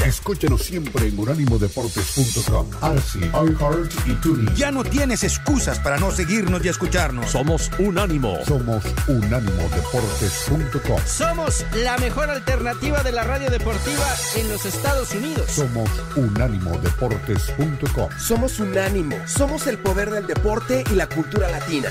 Escúchenos siempre en unánimodeportes.com, Arsi, iHeart y TuneIn. Ya no tienes excusas para no seguirnos y escucharnos. Somos Unánimo. Somos unánimodeportes.com. Somos la mejor alternativa de la radio deportiva en los Estados Unidos. Somos unánimodeportes.com. Somos Unánimo. Somos el poder del deporte y la cultura latina.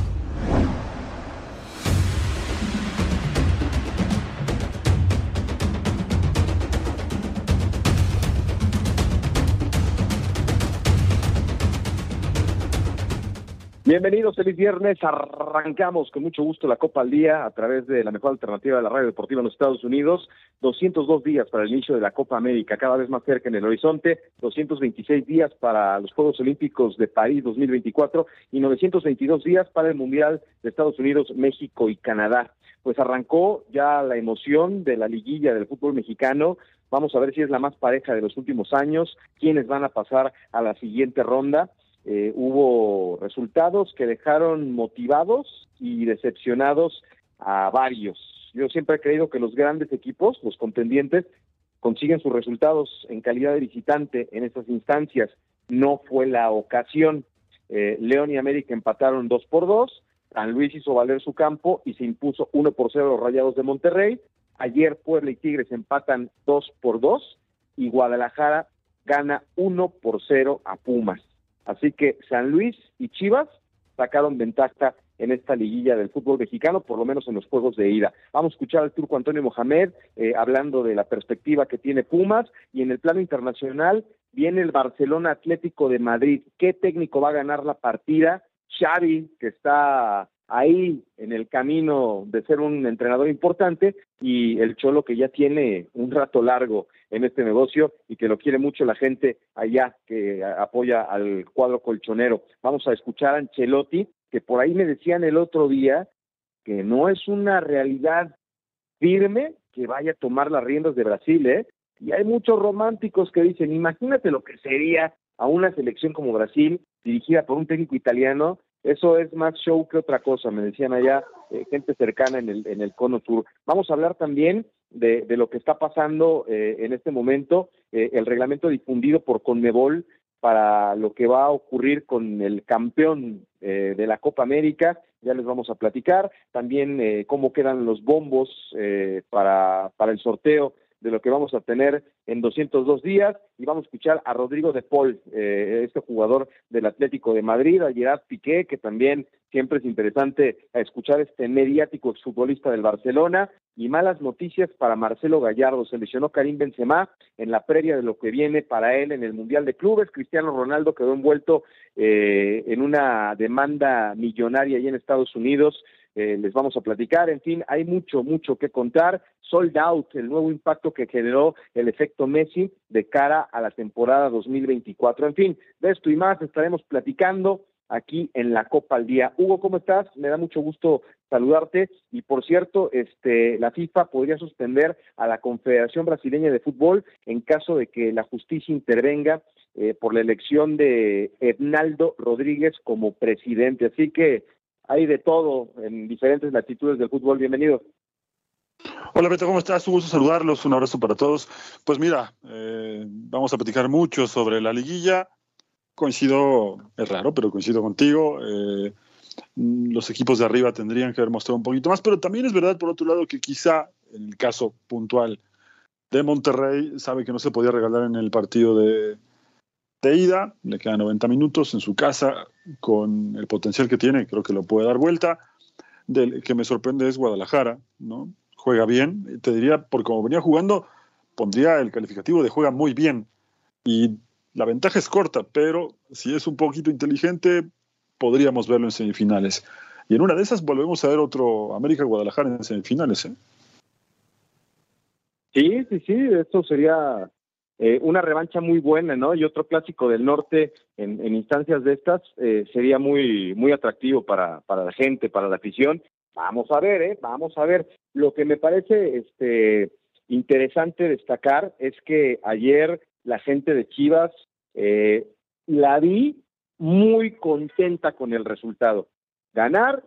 Bienvenidos, feliz viernes. Arrancamos con mucho gusto la Copa al Día a través de la mejor alternativa de la radio deportiva en los Estados Unidos. 202 días para el inicio de la Copa América, cada vez más cerca en el horizonte. 226 días para los Juegos Olímpicos de París 2024 y 922 días para el Mundial de Estados Unidos, México y Canadá. Pues arrancó ya la emoción de la liguilla del fútbol mexicano. Vamos a ver si es la más pareja de los últimos años, quiénes van a pasar a la siguiente ronda. Eh, hubo resultados que dejaron motivados y decepcionados a varios. Yo siempre he creído que los grandes equipos, los contendientes, consiguen sus resultados en calidad de visitante en estas instancias. No fue la ocasión. Eh, León y América empataron dos por dos. San Luis hizo valer su campo y se impuso uno por cero a los Rayados de Monterrey. Ayer Puebla y Tigres empatan dos por dos y Guadalajara gana uno por cero a Pumas. Así que San Luis y Chivas sacaron ventaja en esta liguilla del fútbol mexicano, por lo menos en los juegos de ida. Vamos a escuchar al turco Antonio Mohamed eh, hablando de la perspectiva que tiene Pumas y en el plano internacional viene el Barcelona Atlético de Madrid. ¿Qué técnico va a ganar la partida? Xavi, que está ahí en el camino de ser un entrenador importante y el Cholo que ya tiene un rato largo en este negocio y que lo quiere mucho la gente allá que apoya al cuadro colchonero. Vamos a escuchar a Ancelotti, que por ahí me decían el otro día que no es una realidad firme que vaya a tomar las riendas de Brasil, ¿eh? Y hay muchos románticos que dicen, imagínate lo que sería a una selección como Brasil, dirigida por un técnico italiano, eso es más show que otra cosa, me decían allá eh, gente cercana en el, en el cono sur. Vamos a hablar también de, de lo que está pasando eh, en este momento, eh, el reglamento difundido por Conmebol para lo que va a ocurrir con el campeón de la Copa América, ya les vamos a platicar, también cómo quedan los bombos para, para el sorteo de lo que vamos a tener en 202 días. Y vamos a escuchar a Rodrigo de Paul, eh, este jugador del Atlético de Madrid, a Gerard Piqué, que también siempre es interesante escuchar este mediático exfutbolista del Barcelona. Y malas noticias para Marcelo Gallardo, se lesionó Karim Benzema en la previa de lo que viene para él en el Mundial de Clubes, Cristiano Ronaldo quedó envuelto eh, en una demanda millonaria ahí en Estados Unidos. Eh, les vamos a platicar. En fin, hay mucho, mucho que contar. Sold out, el nuevo impacto que generó el efecto Messi de cara a la temporada 2024. En fin, de esto y más estaremos platicando aquí en la Copa al Día. Hugo, ¿cómo estás? Me da mucho gusto saludarte. Y por cierto, este, la FIFA podría suspender a la Confederación Brasileña de Fútbol en caso de que la justicia intervenga eh, por la elección de Hernaldo Rodríguez como presidente. Así que hay de todo en diferentes latitudes del fútbol. Bienvenido. Hola Beto, ¿cómo estás? Un gusto saludarlos, un abrazo para todos. Pues mira, eh, vamos a platicar mucho sobre la liguilla. Coincido, es raro, pero coincido contigo. Eh, los equipos de arriba tendrían que haber mostrado un poquito más, pero también es verdad, por otro lado, que quizá en el caso puntual de Monterrey, sabe que no se podía regalar en el partido de, de ida, le quedan 90 minutos en su casa, con el potencial que tiene, creo que lo puede dar vuelta. Del que me sorprende es Guadalajara, ¿no? Juega bien, te diría, por como venía jugando, pondría el calificativo de juega muy bien. Y la ventaja es corta, pero si es un poquito inteligente, podríamos verlo en semifinales. Y en una de esas volvemos a ver otro América Guadalajara en semifinales. ¿eh? Sí, sí, sí, esto sería eh, una revancha muy buena, ¿no? Y otro clásico del norte en, instancias de estas eh, sería muy, muy atractivo para, para la gente, para la afición. Vamos a ver, ¿eh? Vamos a ver. Lo que me parece este, interesante destacar es que ayer la gente de Chivas eh, la vi muy contenta con el resultado. Ganar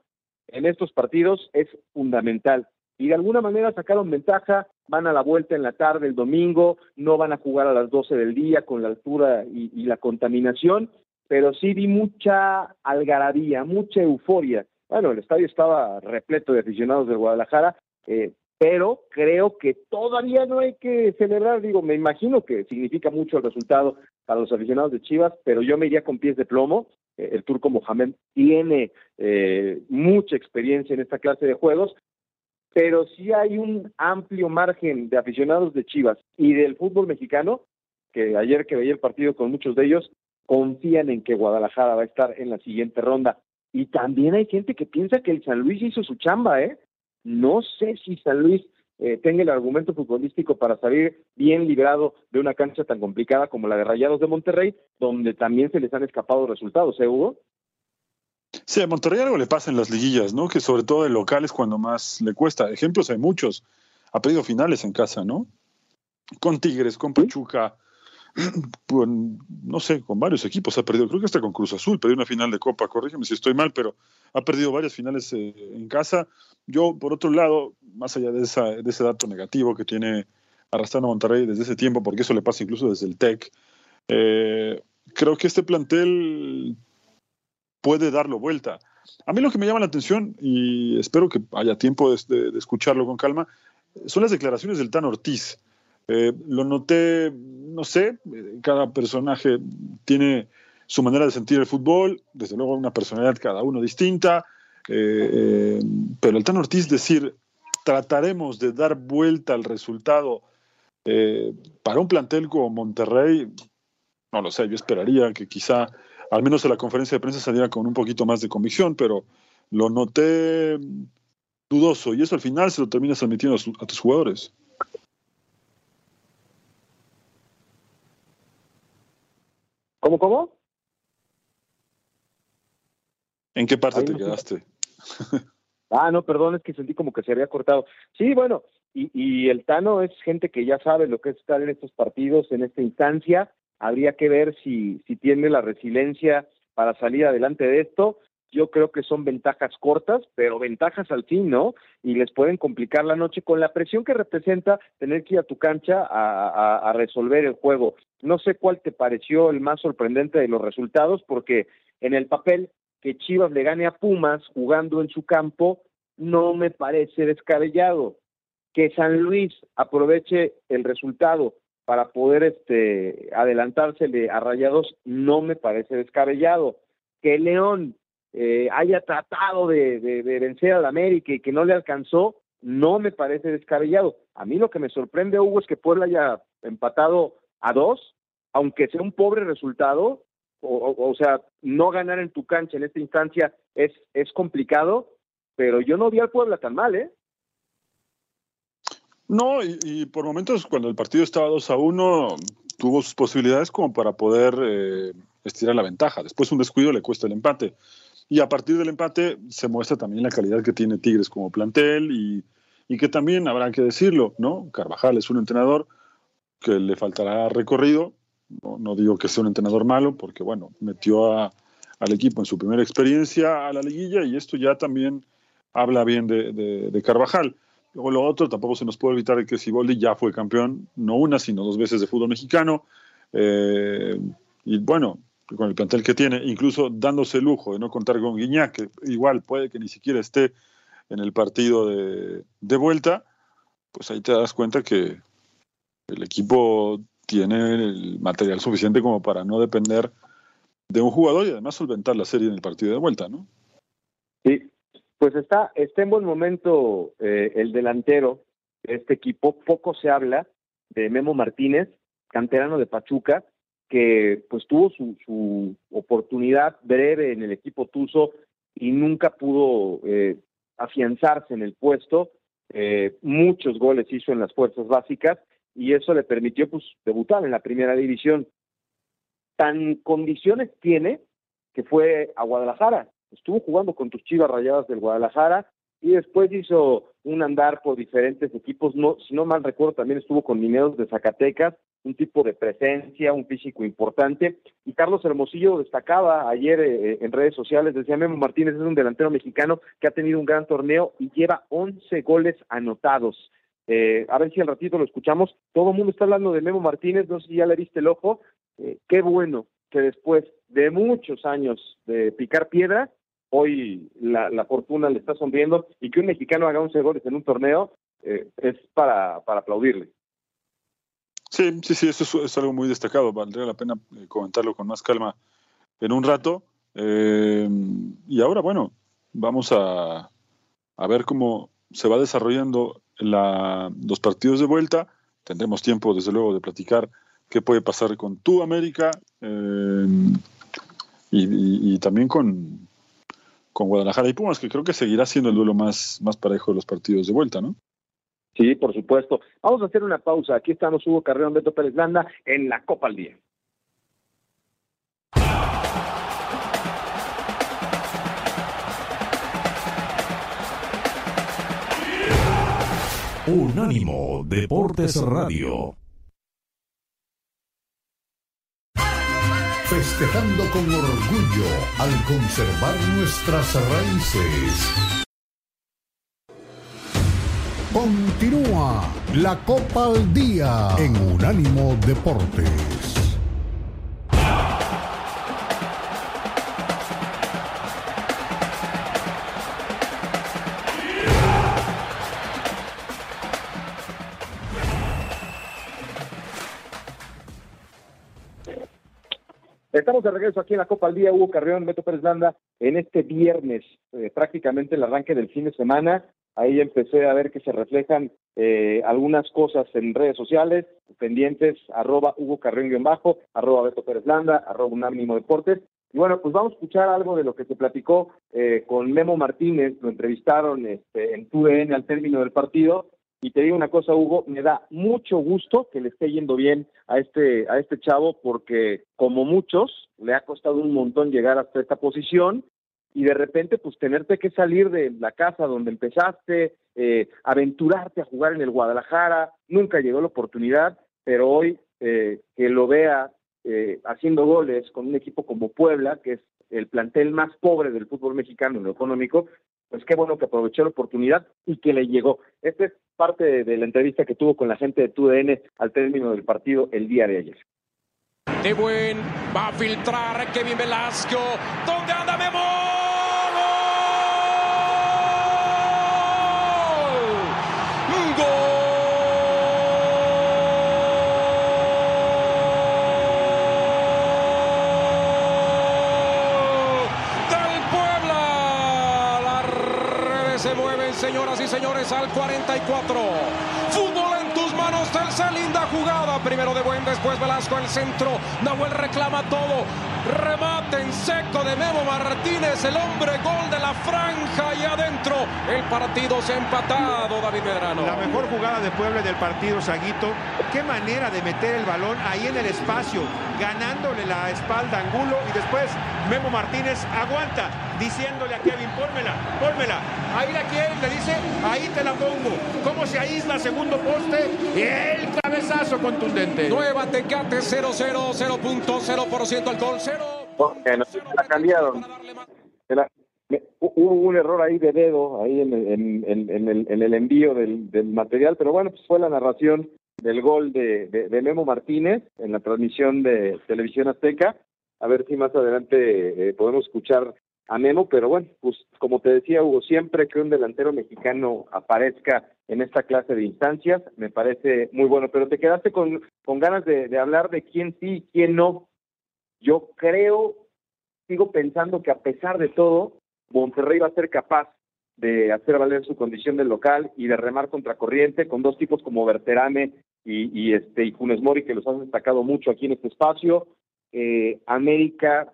en estos partidos es fundamental y de alguna manera sacaron ventaja, van a la vuelta en la tarde el domingo, no van a jugar a las 12 del día con la altura y, la contaminación, pero sí vi mucha algarabía, mucha euforia. Bueno, el estadio estaba repleto de aficionados del Guadalajara, eh, pero creo que todavía no hay que celebrar, digo, me imagino que significa mucho el resultado para los aficionados de Chivas, pero yo me iría con pies de plomo. Eh, el turco Mohamed tiene eh, mucha experiencia en esta clase de juegos pero sí hay un amplio margen de aficionados de Chivas y del fútbol mexicano, que ayer que veía el partido con muchos de ellos, confían en que Guadalajara va a estar en la siguiente ronda. Y también hay gente que piensa que el San Luis hizo su chamba, ¿eh? No sé si San Luis eh, tenga el argumento futbolístico para salir bien librado de una cancha tan complicada como la de Rayados de Monterrey, donde también se les han escapado resultados, ¿eh, Hugo? Sí, a Monterrey algo le pasa en las liguillas, ¿no? Que sobre todo el local es cuando más le cuesta. Ejemplos hay muchos. Ha perdido finales en casa, ¿no? Con Tigres, con Pachuca, no sé, con varios equipos ha perdido. Creo que hasta con Cruz Azul perdió una final de Copa, corrígeme si estoy mal, pero ha perdido varias finales eh, en casa. Yo, por otro lado, más allá de, de ese dato negativo que tiene arrastrando Monterrey desde ese tiempo, porque eso le pasa incluso desde el TEC, eh, creo que este plantel puede darlo vuelta. A mí lo que me llama la atención, y espero que haya tiempo de, escucharlo con calma, son las declaraciones del Tan Ortiz. Eh, lo noté, no sé, cada personaje tiene su manera de sentir el fútbol, desde luego una personalidad cada uno distinta, eh, eh, pero el Tan Ortiz decir, trataremos de dar vuelta al resultado para un plantel como Monterrey, no lo sé, yo esperaría que quizá al menos en la conferencia de prensa salía con un poquito más de convicción, pero lo noté dudoso y eso al final se lo terminas transmitiendo a, tus jugadores. ¿Cómo, cómo? ¿En qué parte te quedaste? ah, no, perdón, es que sentí como que se había cortado. Sí, bueno, y, y, el Tano es gente que ya sabe lo que es estar en estos partidos, en esta instancia, habría que ver si, si tiene la resiliencia para salir adelante de esto. Yo creo que son ventajas cortas, pero ventajas al fin, ¿no? Y les pueden complicar la noche con la presión que representa tener que ir a tu cancha a, resolver el juego. No sé cuál te pareció el más sorprendente de los resultados, porque en el papel que Chivas le gane a Pumas jugando en su campo no me parece descabellado. Que San Luis aproveche el resultado para poder este, adelantársele a Rayados no me parece descabellado. Que León eh, haya tratado de, de, vencer al América y que no le alcanzó, no me parece descabellado. A mí lo que me sorprende, Hugo, es que Puebla haya empatado a dos, aunque sea un pobre resultado, o, o, sea, no ganar en tu cancha en esta instancia es, es complicado, pero yo no vi al Puebla tan mal, ¿eh? No, y, por momentos cuando el partido estaba 2 a 1, tuvo sus posibilidades como para poder eh, estirar la ventaja. Después un descuido le cuesta el empate. Y a partir del empate se muestra también la calidad que tiene Tigres como plantel y, que también habrá que decirlo, ¿no? Carvajal es un entrenador que le faltará recorrido. No, digo que sea un entrenador malo, porque bueno, metió al equipo en su primera experiencia a la liguilla y esto ya también habla bien de Carvajal. Luego lo otro, tampoco se nos puede evitar que Siboldi ya fue campeón, no una, sino dos veces de fútbol mexicano. Eh, y bueno, con el plantel que tiene, incluso dándose el lujo de no contar con Guiñac, que igual puede que ni siquiera esté en el partido de, de vuelta, pues ahí te das cuenta que el equipo tiene el material suficiente como para no depender de un jugador y además solventar la serie en el partido de vuelta, ¿no? Sí, pues está, está en buen momento eh, el delantero de este equipo, poco se habla, de Memo Martínez, canterano de Pachuca, que pues tuvo su, oportunidad breve en el equipo Tuzo y nunca pudo eh, afianzarse en el puesto. Eh, muchos goles hizo en las fuerzas básicas y eso le permitió pues debutar en la primera división. Tan condiciones tiene que fue a Guadalajara. Estuvo jugando con tus Chivas Rayadas del Guadalajara y después hizo un andar por diferentes equipos. No, si no mal recuerdo, también estuvo con Mineros de Zacatecas, un tipo de presencia, un físico importante. Y Carlos Hermosillo destacaba ayer eh, en redes sociales, decía Memo Martínez es un delantero mexicano que ha tenido un gran torneo y lleva 11 goles anotados. Eh, a ver si al ratito lo escuchamos. Todo el mundo está hablando de Memo Martínez, no sé si ya le viste el ojo. Eh, qué bueno que después de muchos años de picar piedra, hoy la, fortuna le está sonriendo y que un mexicano haga 11 goles en un torneo eh, es para, para aplaudirle. Sí, sí, sí, eso es, algo muy destacado. Valdría la pena eh, comentarlo con más calma en un rato. Eh, y ahora, bueno, vamos a, a, ver cómo se va desarrollando la, los partidos de vuelta. Tendremos tiempo, desde luego, de platicar qué puede pasar con tu América y, también con, con Guadalajara y Pumas, que creo que seguirá siendo el duelo más, más parejo de los partidos de vuelta, ¿no? Sí, por supuesto. Vamos a hacer una pausa. Aquí estamos Hugo Carreón, Beto Pérez Landa en la Copa al Día. Unánimo Deportes Radio. festejando con orgullo al conservar nuestras raíces. Continúa la Copa al Día en Unánimo Deportes. Estamos de regreso aquí en la Copa al Día, Hugo Carrión, Beto Pérez Landa, en este viernes, eh, prácticamente el arranque del fin de semana. Ahí empecé a ver que se reflejan eh, algunas cosas en redes sociales, pendientes, arroba Hugo Carrión-bajo, arroba Beto Pérez Landa, arroba Unánimo Deportes. Y bueno, pues vamos a escuchar algo de lo que se platicó eh, con Memo Martínez, lo entrevistaron este, en TUDN al término del partido, y te digo una cosa, Hugo, me da mucho gusto que le esté yendo bien a este, a este chavo, porque como muchos, le ha costado un montón llegar hasta esta posición y de repente pues tenerte que salir de la casa donde empezaste, eh, aventurarte a jugar en el Guadalajara, nunca llegó la oportunidad, pero hoy eh, que lo vea eh, haciendo goles con un equipo como Puebla, que es el plantel más pobre del fútbol mexicano en lo económico, pues qué bueno que aprovechó la oportunidad y que le llegó. Esta es parte de, la entrevista que tuvo con la gente de TUDN al término del partido el día de ayer. De buen, va a filtrar Kevin Velasco. ¿Dónde anda Memo? Señoras y señores, al 44. Fútbol en tus manos, tercera linda jugada. Primero de buen, después Velasco al centro. Nahuel reclama todo. Remate en seco de Memo Martínez, el hombre gol de la franja y adentro. El partido se ha empatado, David Medrano. La mejor jugada de Puebla del partido, Saguito. Qué manera de meter el balón ahí en el espacio, ganándole la espalda a Angulo y después Memo Martínez aguanta, diciéndole a Kevin, pónmela, pónmela. Ahí la quiere, le dice, ahí te la pongo. ¿Cómo se aísla segundo poste? Y el cabezazo contundente. Nueva Tecate 0-0, 0.0% alcohol, 0. Bueno, la cambiaron. hubo un error ahí de dedo, ahí en, el, envío del, material, pero bueno, pues fue la narración del gol de, de Memo Martínez en la transmisión de Televisión Azteca a ver si más adelante eh, podemos escuchar a Memo, pero bueno, pues como te decía Hugo, siempre que un delantero mexicano aparezca en esta clase de instancias, me parece muy bueno, pero te quedaste con, con ganas de, hablar de quién sí y quién no. Yo creo, sigo pensando que a pesar de todo, Monterrey va a ser capaz de hacer valer su condición de local y de remar contra corriente con dos tipos como Berterame y, y este y Funes Mori que los has destacado mucho aquí en este espacio. Eh, América,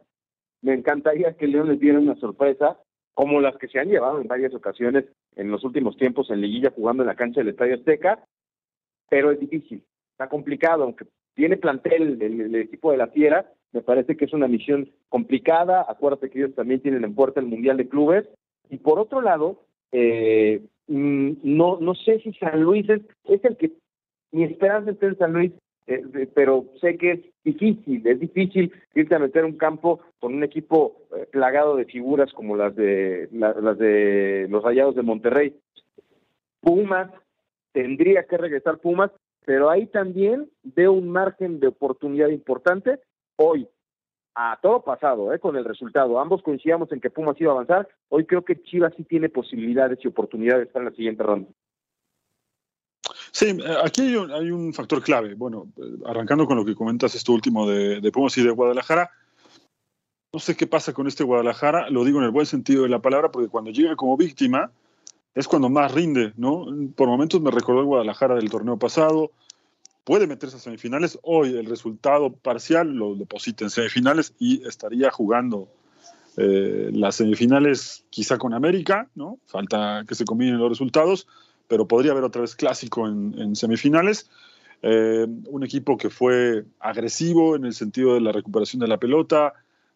me encantaría que León les diera una sorpresa, como las que se han llevado en varias ocasiones en los últimos tiempos en liguilla jugando en la cancha del Estadio Azteca, pero es difícil, está complicado, aunque tiene plantel el, el equipo de la Fiera, me parece que es una misión complicada, acuérdate que ellos también tienen en puerta el Mundial de Clubes, y por otro lado, eh, mm, no, no sé si San Luis es, es el que mi esperanza está en San Luis, eh, pero sé que es difícil, es difícil irte a meter un campo con un equipo eh, plagado de figuras como las de la, las de los Rayados de Monterrey. Pumas tendría que regresar Pumas, pero ahí también veo un margen de oportunidad importante hoy a todo pasado, ¿eh? con el resultado. Ambos coincidíamos en que Pumas iba a avanzar. Hoy creo que Chivas sí tiene posibilidades y oportunidades en la siguiente ronda. Sí, eh, aquí hay un, hay un, factor clave. Bueno, eh, arrancando con lo que comentas esto último de, de Pumas y de Guadalajara, no sé qué pasa con este Guadalajara, lo digo en el buen sentido de la palabra, porque cuando llega como víctima es cuando más rinde, ¿no? Por momentos me recordó el Guadalajara del torneo pasado, puede meterse a semifinales, hoy el resultado parcial lo deposita en semifinales y estaría jugando eh, las semifinales quizá con América, ¿no? Falta que se combinen los resultados, pero podría haber otra vez clásico en, semifinales. Eh, un equipo que fue agresivo en el sentido de la recuperación de la pelota,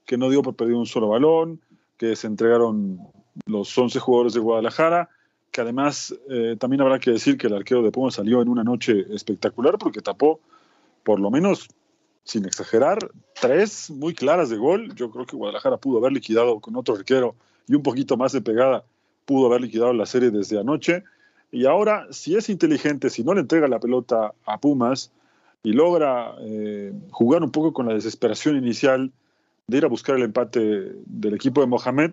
que no dio por perder un solo balón, que se entregaron los 11 jugadores de Guadalajara, que además eh, también habrá que decir que el arquero de Pumas salió en una noche espectacular porque tapó por lo menos, sin exagerar, tres muy claras de gol. Yo creo que Guadalajara pudo haber liquidado con otro arquero y un poquito más de pegada, pudo haber liquidado la serie desde anoche. Y ahora, si es inteligente, si no le entrega la pelota a Pumas y logra eh, jugar un poco con la desesperación inicial de ir a buscar el empate del equipo de Mohamed,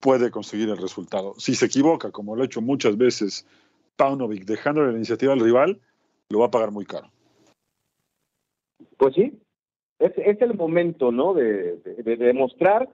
puede conseguir el resultado. Si se equivoca, como lo ha hecho muchas veces Paunovic, dejando la iniciativa al rival, lo va a pagar muy caro. Pues sí, es, es el momento, ¿no? De, demostrar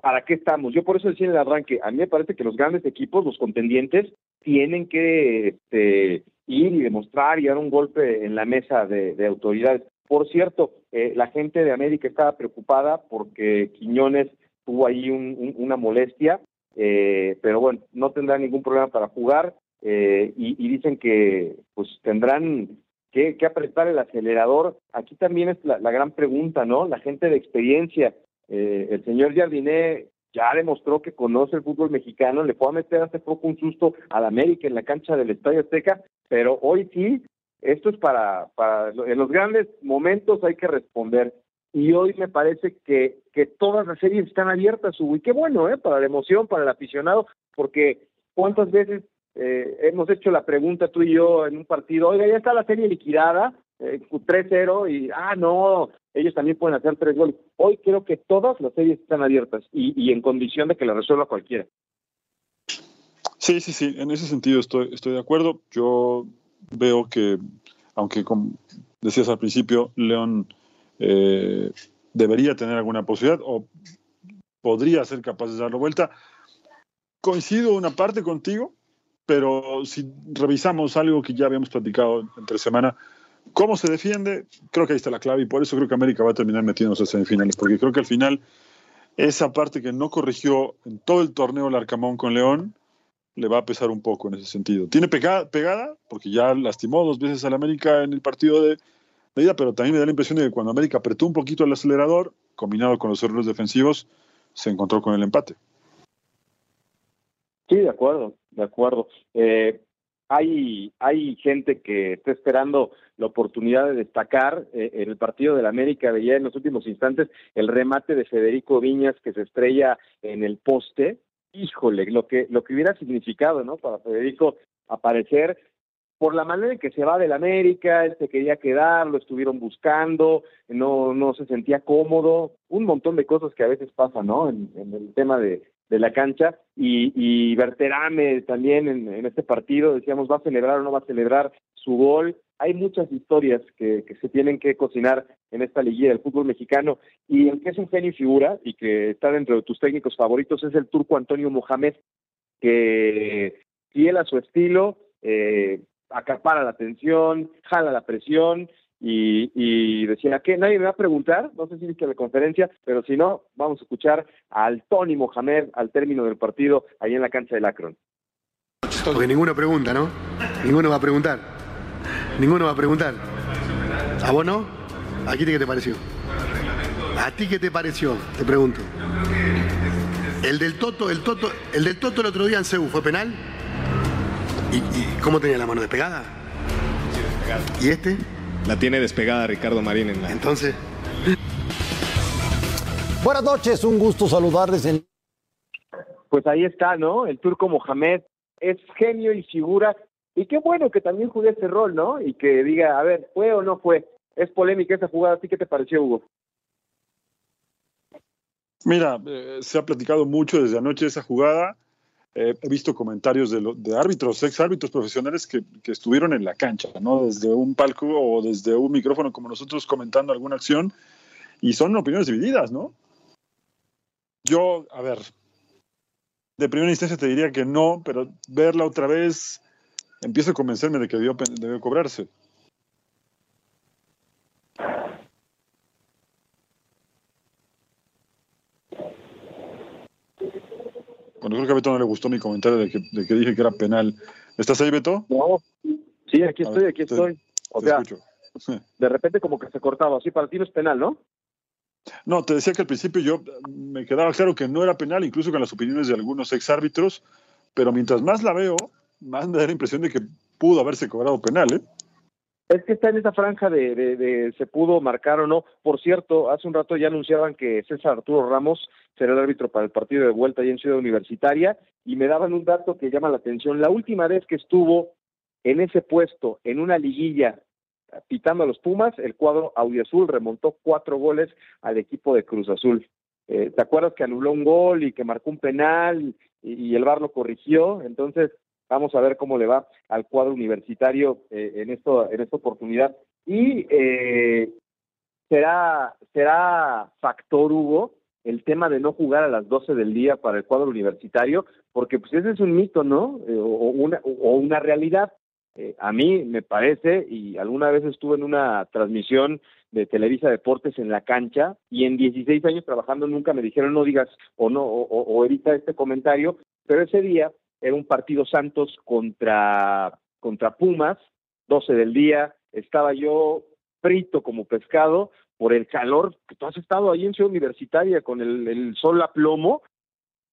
para qué estamos. Yo por eso decía en el arranque, a mí me parece que los grandes equipos, los contendientes, tienen que este, ir y demostrar y dar un golpe en la mesa de, de autoridades. Por cierto, eh, la gente de América estaba preocupada porque Quiñones tuvo ahí un, un, una molestia, eh, pero bueno, no tendrá ningún problema para jugar eh, y, y, dicen que pues tendrán que, que, apretar el acelerador. Aquí también es la, la gran pregunta, ¿no? La gente de experiencia, eh, el señor Jardiné ya demostró que conoce el fútbol mexicano, le fue a meter hace poco un susto al América en la cancha del Estadio Azteca, pero hoy sí, esto es para, para en los grandes momentos hay que responder. Y hoy me parece que, que todas las series están abiertas, Hugo, y qué bueno, ¿eh? Para la emoción, para el aficionado, porque cuántas veces eh, hemos hecho la pregunta tú y yo en un partido, oiga, ya está la serie liquidada, eh, 3-0, y, ah, no, ellos también pueden hacer tres goles. Hoy creo que todas las series están abiertas y, y en condición de que la resuelva cualquiera. Sí, sí, sí, en ese sentido estoy, estoy de acuerdo. Yo veo que, aunque como decías al principio, León eh, debería tener alguna posibilidad o podría ser capaz de darlo vuelta. Coincido una parte contigo, pero si revisamos algo que ya habíamos platicado entre semana, ¿Cómo se defiende? Creo que ahí está la clave y por eso creo que América va a terminar metiéndose a semifinales, porque creo que al final esa parte que no corrigió en todo el torneo el Arcamón con León le va a pesar un poco en ese sentido. Tiene pegada, porque ya lastimó dos veces al América en el partido de, pero también me da la impresión de que cuando América apretó un poquito el acelerador, combinado con los errores defensivos, se encontró con el empate. Sí, de acuerdo, de acuerdo. Eh, hay, hay gente que está esperando la oportunidad de destacar eh, en el partido del América veía en los últimos instantes el remate de Federico Viñas que se estrella en el poste. Híjole, lo que, lo que hubiera significado, ¿no? Para Federico aparecer por la manera en que se va del América, él se quería quedar, lo estuvieron buscando, no, no se sentía cómodo, un montón de cosas que a veces pasan, ¿no? En, el tema de, de la cancha. Y, y Berterame también en, en, este partido decíamos va a celebrar o no va a celebrar su gol hay muchas historias que, que se tienen que cocinar en esta liguilla del fútbol mexicano. Y el que es un genio y figura y que está dentro de tus técnicos favoritos es el turco Antonio Mohamed que fiel a su estilo eh, acapara la atención, jala la presión y, y, decía que nadie me va a preguntar, no sé si viste la conferencia, pero si no, vamos a escuchar al Tony Mohamed al término del partido ahí en la cancha del Akron. Porque ninguno pregunta, ¿no? Ninguno va a preguntar. Ninguno va a preguntar. ¿A vos no? ¿A ti qué te pareció? ¿A ti qué te pareció? Te pregunto. El del Toto, el Toto, el del Toto el otro día en Cebu fue penal. ¿Y, y cómo tenía la mano despegada? ¿Y este? La tiene despegada Ricardo Marín en la. Entonces. Buenas noches, un gusto saludarles en. Pues ahí está, ¿no? El turco Mohamed es genio y figura. Y qué bueno que también juegue ese rol, ¿no? Y que diga, a ver, ¿fue o no fue? Es polémica esa jugada, ¿a qué te pareció, Hugo? Mira, eh, se ha platicado mucho desde anoche esa jugada. Eh, he visto comentarios de, lo, de árbitros, ex árbitros profesionales que, que, estuvieron en la cancha, ¿no? Desde un palco o desde un micrófono como nosotros comentando alguna acción y son opiniones divididas, ¿no? Yo, a ver, de primera instancia te diría que no, pero verla otra vez empiezo a convencerme de que debió, debió cobrarse. Bueno, creo que a Beto no le gustó mi comentario de que, de que dije que era penal. ¿Estás ahí, Beto? No, sí, aquí estoy, ver, aquí estoy. O sea, de repente como que se cortaba. Así para ti no es penal, ¿no? No, te decía que al principio yo me quedaba claro que no era penal, incluso con las opiniones de algunos exárbitros, pero mientras más la veo, más me da la impresión de que pudo haberse cobrado penal, ¿eh? Es que está en esa franja de, de, se pudo marcar o no. Por cierto, hace un rato ya anunciaban que César Arturo Ramos será el árbitro para el partido de vuelta ahí en Ciudad Universitaria y me daban un dato que llama la atención. La última vez que estuvo en ese puesto, en una liguilla, pitando a los Pumas, el cuadro Audiazul remontó cuatro goles al equipo de Cruz Azul. Eh, ¿Te acuerdas que anuló un gol y que marcó un penal y, y el VAR lo corrigió? Entonces, Vamos a ver cómo le va al cuadro universitario eh, en, esto, en esta oportunidad. Y eh, será, será factor, Hugo, el tema de no jugar a las 12 del día para el cuadro universitario, porque pues ese es un mito, ¿no? Eh, o, una, o una realidad. Eh, a mí me parece, y alguna vez estuve en una transmisión de Televisa Deportes en la cancha, y en 16 años trabajando nunca me dijeron no digas o no, o, o evita este comentario, pero ese día era un partido Santos contra, contra Pumas, 12 del día, estaba yo frito como pescado por el calor, que tú has estado ahí en Ciudad Universitaria con el, el sol a plomo,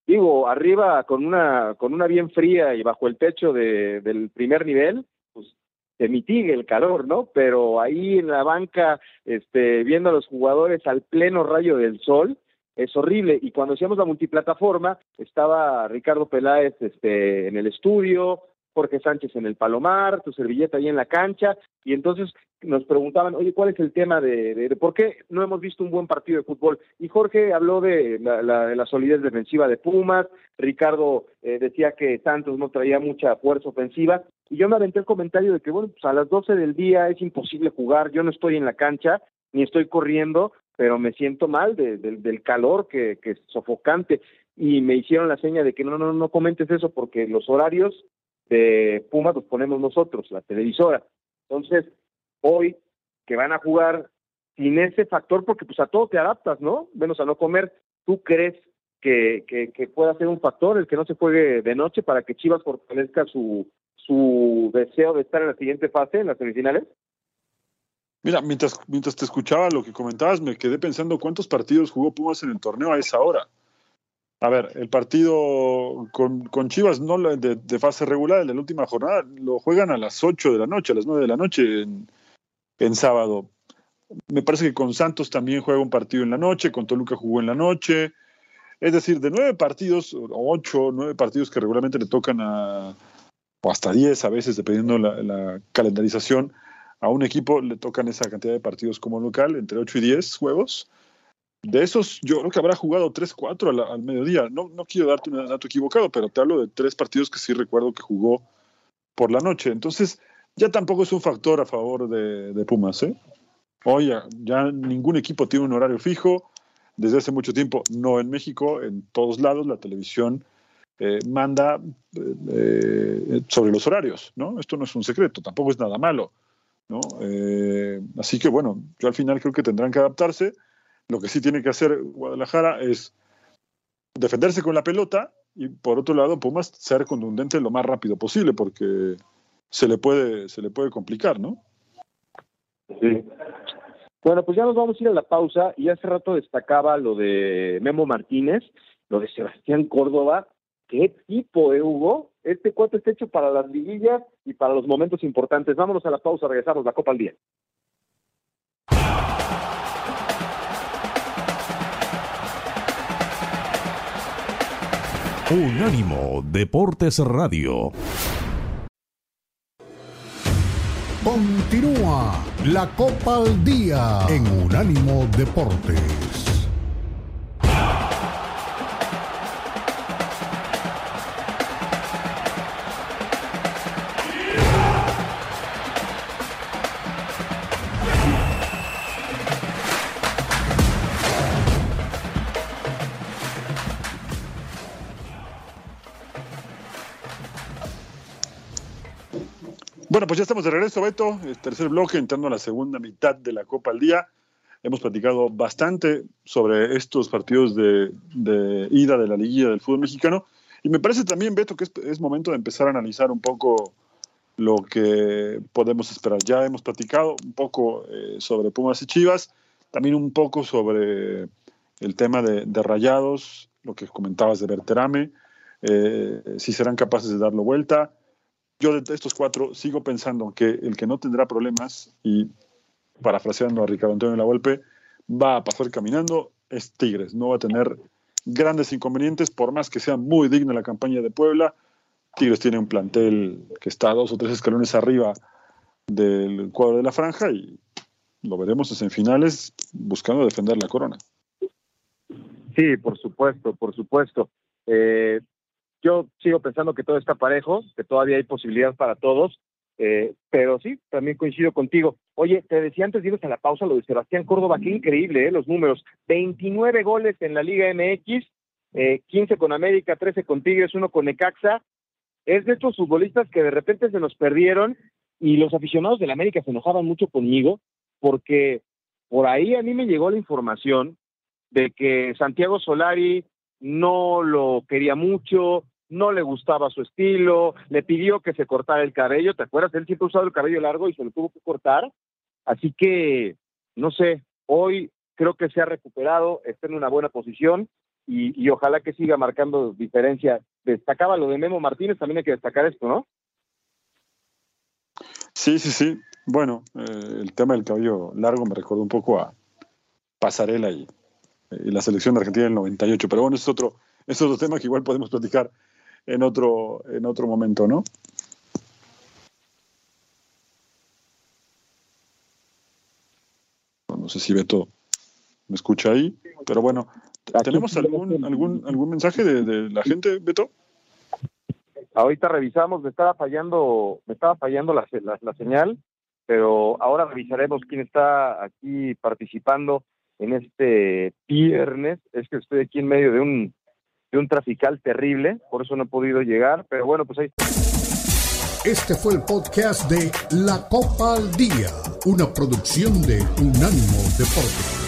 digo, arriba con una, con una bien fría y bajo el techo de, del primer nivel, pues se mitigue el calor, ¿no? Pero ahí en la banca, este, viendo a los jugadores al pleno rayo del sol, es horrible. Y cuando hacíamos la multiplataforma, estaba Ricardo Peláez este, en el estudio, Jorge Sánchez en el Palomar, tu servilleta ahí en la cancha, y entonces nos preguntaban, oye, ¿cuál es el tema de, de, de por qué no hemos visto un buen partido de fútbol? Y Jorge habló de la, de la solidez defensiva de Pumas, Ricardo eh, decía que Santos no traía mucha fuerza ofensiva, y yo me aventé el comentario de que, bueno, pues a las 12 del día es imposible jugar, yo no estoy en la cancha, ni estoy corriendo, pero me siento mal de, de, del calor que, que, es sofocante. Y me hicieron la seña de que no, no, no comentes eso porque los horarios de Pumas los ponemos nosotros, la televisora. Entonces, hoy que van a jugar sin ese factor, porque pues a todo te adaptas, ¿no? Menos a no comer, ¿tú crees que, que, que pueda ser un factor el que no se juegue de noche para que Chivas fortalezca su, su deseo de estar en la siguiente fase, en las semifinales? Mira, mientras, mientras te escuchaba lo que comentabas, me quedé pensando cuántos partidos jugó Pumas en el torneo a esa hora. A ver, el partido con, con Chivas, no de, de, fase regular, el de la última jornada, lo juegan a las 8 de la noche, a las 9 de la noche en, en sábado. Me parece que con Santos también juega un partido en la noche, con Toluca jugó en la noche. Es decir, de nueve partidos, ocho, nueve partidos que regularmente le tocan a, o hasta diez a veces, dependiendo la, la calendarización, a un equipo le tocan esa cantidad de partidos como local, entre 8 y 10 juegos. De esos, yo creo que habrá jugado 3, 4 al, mediodía. No, no quiero darte un dato equivocado, pero te hablo de tres partidos que sí recuerdo que jugó por la noche. Entonces, ya tampoco es un factor a favor de, Pumas. ¿eh? Hoy ya, ningún equipo tiene un horario fijo. Desde hace mucho tiempo, no en México, en todos lados, la televisión eh, manda eh, sobre los horarios, ¿no? Esto no es un secreto, tampoco es nada malo, ¿no? así que bueno, yo al final creo que tendrán que adaptarse. Lo que sí tiene que hacer Guadalajara es defenderse con la pelota y por otro lado Pumas ser contundente lo más rápido posible porque se le puede, se le puede complicar, ¿no? Bueno, pues ya nos vamos a ir a la pausa y hace rato destacaba lo de Memo Martínez, lo de Sebastián Córdoba. ¿Qué tipo, eh, Hugo? Este cuate está hecho para las liguillas y para los momentos importantes. Vámonos a la pausa, regresamos la Copa al Día. Unánimo Deportes Radio. Continúa la Copa al Día en Unánimo Deportes. Bueno, pues ya estamos de regreso, Beto. El tercer bloque, entrando a la segunda mitad de la Copa al Día. Hemos platicado bastante sobre estos partidos de, ida de la liguilla del fútbol mexicano. Y me parece también, Beto, que es, momento de empezar a analizar un poco lo que podemos esperar. Ya hemos platicado un poco eh, sobre Pumas y Chivas, también un poco sobre el tema de, Rayados, lo que comentabas de Berterame, eh, si serán capaces de darlo vuelta yo de estos cuatro sigo pensando que el que no tendrá problemas, y parafraseando a Ricardo Antonio La Volpe, va a pasar caminando es Tigres. No va a tener grandes inconvenientes, por más que sea muy digna la campaña de Puebla. Tigres tiene un plantel que está dos o tres escalones arriba del cuadro de la franja y lo veremos en finales buscando defender la corona. Sí, por supuesto, por supuesto. Eh, yo sigo pensando que todo está parejo, que todavía hay posibilidad para todos, eh, pero sí, también coincido contigo. Oye, te decía antes de irnos a la pausa lo de Sebastián Córdoba, qué increíble, ¿eh? los números. 29 goles en la Liga MX, eh, 15 con América, 13 con Tigres, uno con Necaxa. Es de estos futbolistas que de repente se nos perdieron y los aficionados del América se enojaban mucho conmigo porque por ahí a mí me llegó la información de que Santiago Solari no lo quería mucho, no le gustaba su estilo, le pidió que se cortara el cabello, ¿te acuerdas? Él siempre usado el cabello largo y se lo tuvo que cortar. Así que, no sé, hoy creo que se ha recuperado, está en una buena posición y, ojalá que siga marcando diferencia. Destacaba lo de Memo Martínez, también hay que destacar esto, ¿no? Sí, sí, sí. Bueno, eh, el tema del cabello largo me recordó un poco a Pasarela y, y la selección de Argentina del 98, pero bueno, es otro, es otro tema que igual podemos platicar en otro, en otro momento, ¿no? No sé si Beto me escucha ahí, pero bueno, ¿tenemos algún, algún, algún mensaje de, la gente, Beto? Ahorita revisamos, me estaba fallando, me estaba fallando la, la, señal, pero ahora revisaremos quién está aquí participando en este viernes. Es que estoy aquí en medio de un de un trafical terrible, por eso no he podido llegar, pero bueno, pues ahí Este fue el podcast de La Copa al Día, una producción de Unánimo Deportes.